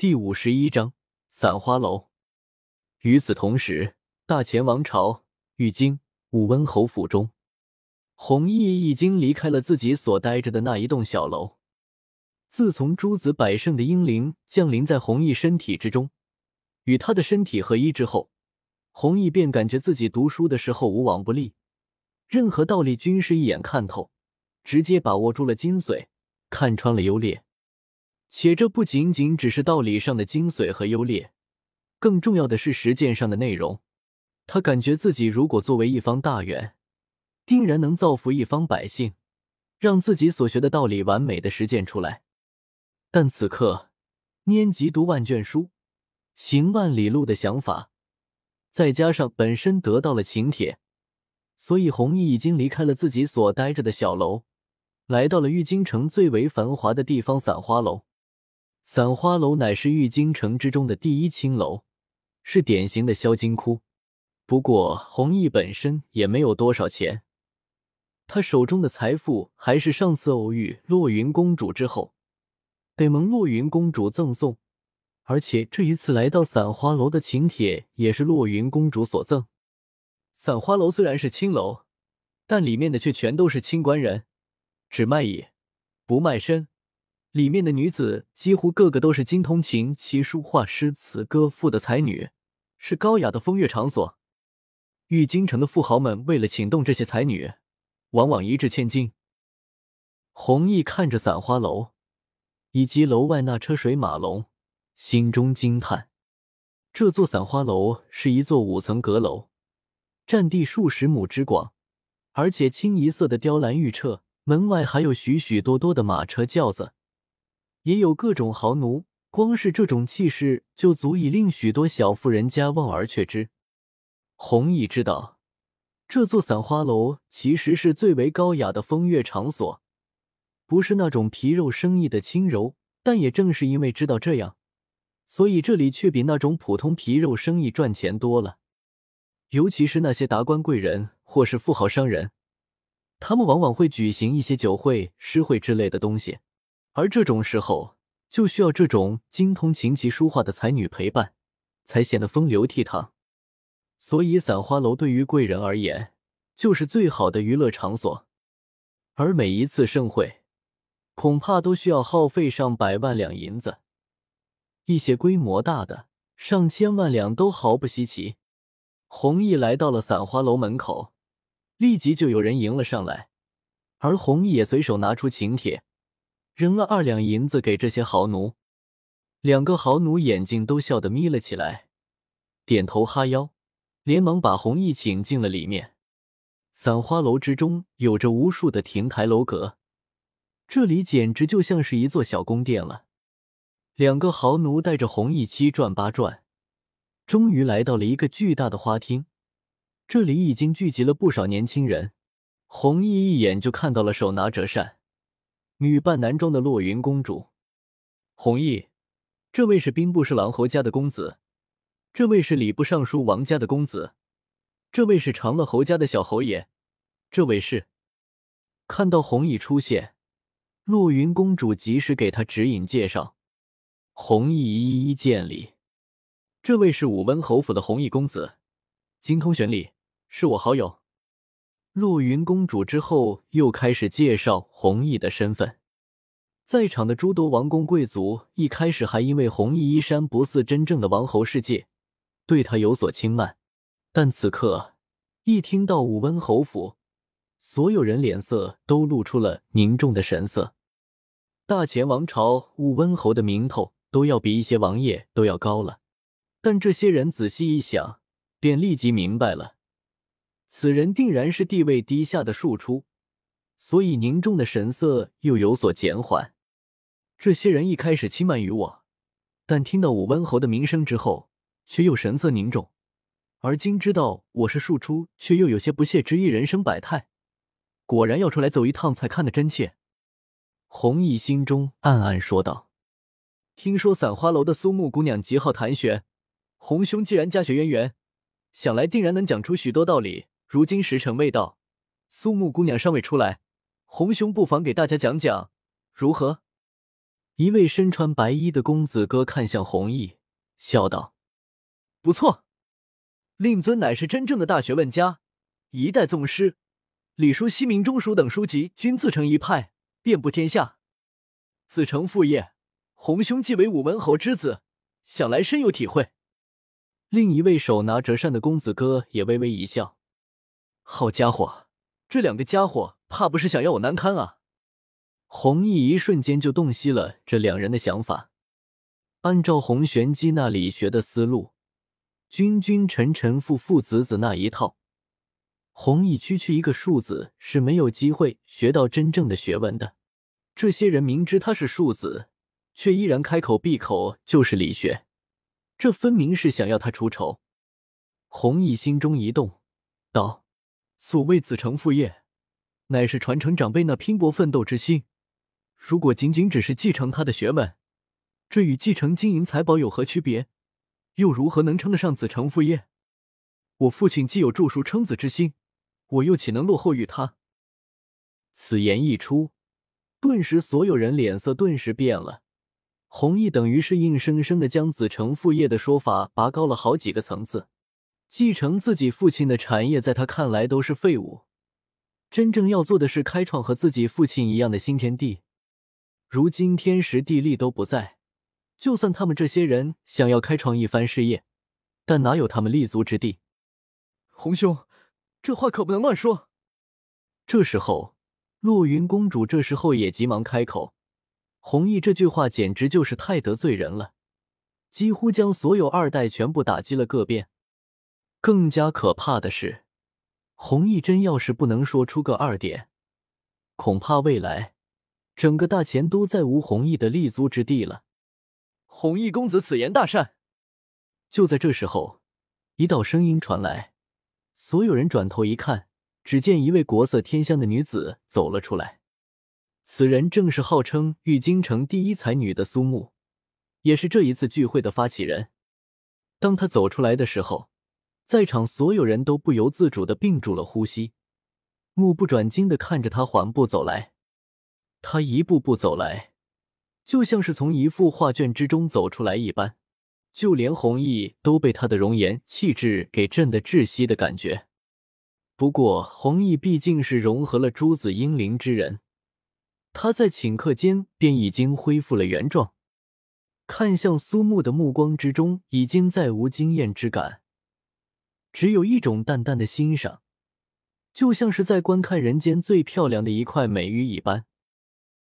第五十一章散花楼。与此同时，大前王朝玉京武温侯府中，弘毅已经离开了自己所待着的那一栋小楼。自从诸子百胜的英灵降临在弘毅身体之中，与他的身体合一之后，弘毅便感觉自己读书的时候无往不利，任何道理均是一眼看透，直接把握住了精髓，看穿了优劣。且这不仅仅只是道理上的精髓和优劣，更重要的是实践上的内容。他感觉自己如果作为一方大员，定然能造福一方百姓，让自己所学的道理完美的实践出来。但此刻，念及读万卷书，行万里路的想法，再加上本身得到了请帖，所以弘毅已经离开了自己所待着的小楼，来到了玉京城最为繁华的地方——散花楼。散花楼乃是玉京城之中的第一青楼，是典型的销金窟。不过，弘毅本身也没有多少钱，他手中的财富还是上次偶遇洛云公主之后，得蒙洛云公主赠送，而且这一次来到散花楼的请帖也是洛云公主所赠。散花楼虽然是青楼，但里面的却全都是清官人，只卖艺，不卖身。里面的女子几乎个个都是精通琴棋书画诗词歌赋的才女，是高雅的风月场所。玉京城的富豪们为了请动这些才女，往往一掷千金。弘毅看着散花楼以及楼外那车水马龙，心中惊叹：这座散花楼是一座五层阁楼，占地数十亩之广，而且清一色的雕栏玉砌，门外还有许许多多的马车轿子。也有各种豪奴，光是这种气势就足以令许多小富人家望而却之。弘毅知道，这座散花楼其实是最为高雅的风月场所，不是那种皮肉生意的轻柔。但也正是因为知道这样，所以这里却比那种普通皮肉生意赚钱多了。尤其是那些达官贵人或是富豪商人，他们往往会举行一些酒会、诗会之类的东西。而这种时候，就需要这种精通琴棋书画的才女陪伴，才显得风流倜傥。所以，散花楼对于贵人而言，就是最好的娱乐场所。而每一次盛会，恐怕都需要耗费上百万两银子，一些规模大的，上千万两都毫不稀奇。弘毅来到了散花楼门口，立即就有人迎了上来，而弘毅也随手拿出请帖。扔了二两银子给这些豪奴，两个豪奴眼睛都笑得眯了起来，点头哈腰，连忙把弘毅请进了里面。散花楼之中有着无数的亭台楼阁，这里简直就像是一座小宫殿了。两个豪奴带着弘毅七转八转，终于来到了一个巨大的花厅，这里已经聚集了不少年轻人。弘毅一眼就看到了手拿折扇。女扮男装的洛云公主，弘毅，这位是兵部侍郎侯家的公子，这位是礼部尚书王家的公子，这位是长乐侯家的小侯爷，这位是……看到弘毅出现，洛云公主及时给他指引介绍，弘毅一一见礼。这位是武温侯府的弘毅公子，精通玄礼，是我好友。洛云公主之后又开始介绍弘毅的身份，在场的诸多王公贵族一开始还因为弘毅衣衫不似真正的王侯世界，对他有所轻慢，但此刻一听到武温侯府，所有人脸色都露出了凝重的神色。大前王朝武温侯的名头都要比一些王爷都要高了，但这些人仔细一想，便立即明白了。此人定然是地位低下的庶出，所以凝重的神色又有所减缓。这些人一开始轻慢于我，但听到武温侯的名声之后，却又神色凝重。而今知道我是庶出，却又有些不屑之意。人生百态，果然要出来走一趟才看得真切。弘毅心中暗暗说道：“听说散花楼的苏木姑娘极好谈玄，洪兄既然家学渊源，想来定然能讲出许多道理。”如今时辰未到，苏木姑娘尚未出来，红兄不妨给大家讲讲，如何？一位身穿白衣的公子哥看向弘毅，笑道：“不错，令尊乃是真正的大学问家，一代宗师，礼书、西明中书等书籍均自成一派，遍布天下。子承父业，洪兄既为武文侯之子，想来深有体会。”另一位手拿折扇的公子哥也微微一笑：“好家伙，这两个家伙怕不是想要我难堪啊！”弘毅一瞬间就洞悉了这两人的想法。按照洪玄机那里学的思路，君君臣臣父父子子那一套，弘毅区区一个庶子是没有机会学到真正的学问的。这些人明知他是庶子，却依然开口闭口就是理学。这分明是想要他出丑。弘毅心中一动，道：“所谓子承父业，乃是传承长辈那拼搏奋斗之心。如果仅仅只是继承他的学问，这与继承金银财宝有何区别？又如何能称得上子承父业？我父亲既有著书称子之心，我又岂能落后于他？”此言一出，顿时所有人脸色顿时变了。弘毅等于是硬生生的将子承父业的说法拔高了好几个层次，继承自己父亲的产业，在他看来都是废物。真正要做的是开创和自己父亲一样的新天地。如今天时地利都不在，就算他们这些人想要开创一番事业，但哪有他们立足之地？洪兄，这话可不能乱说。这时候，落云公主这时候也急忙开口。弘毅这句话简直就是太得罪人了，几乎将所有二代全部打击了个遍。更加可怕的是，弘毅真要是不能说出个二点，恐怕未来整个大钱都再无弘毅的立足之地了。弘毅公子此言大善。就在这时候，一道声音传来，所有人转头一看，只见一位国色天香的女子走了出来。此人正是号称玉京城第一才女的苏木，也是这一次聚会的发起人。当他走出来的时候，在场所有人都不由自主的屏住了呼吸，目不转睛的看着他缓步走来。他一步步走来，就像是从一幅画卷之中走出来一般，就连弘毅都被他的容颜气质给震得窒息的感觉。不过，弘毅毕竟是融合了诸子英灵之人。他在顷刻间便已经恢复了原状，看向苏木的目光之中已经再无惊艳之感，只有一种淡淡的欣赏，就像是在观看人间最漂亮的一块美玉一般。